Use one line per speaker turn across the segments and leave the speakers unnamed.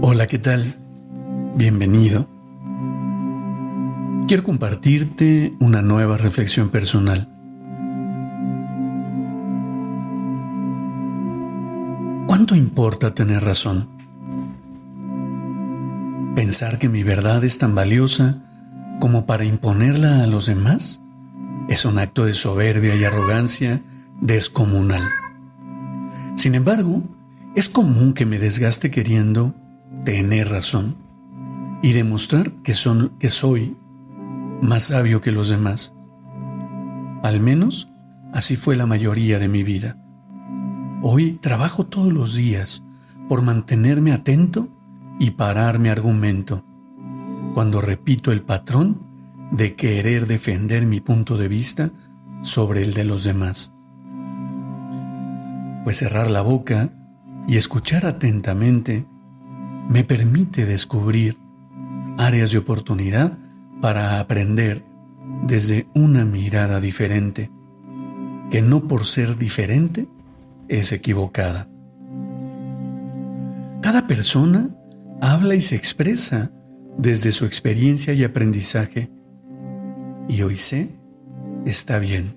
Hola, ¿qué tal? Bienvenido. Quiero compartirte una nueva reflexión personal. ¿Cuánto importa tener razón? Pensar que mi verdad es tan valiosa como para imponerla a los demás es un acto de soberbia y arrogancia descomunal. Sin embargo, es común que me desgaste queriendo tener razón y demostrar que, son, que soy más sabio que los demás. Al menos así fue la mayoría de mi vida. Hoy trabajo todos los días por mantenerme atento y parar mi argumento. Cuando repito el patrón de querer defender mi punto de vista sobre el de los demás. Pues cerrar la boca y escuchar atentamente me permite descubrir áreas de oportunidad para aprender desde una mirada diferente, que no por ser diferente es equivocada. Cada persona habla y se expresa desde su experiencia y aprendizaje, y hoy sé, está bien.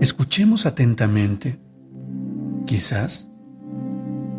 Escuchemos atentamente. Quizás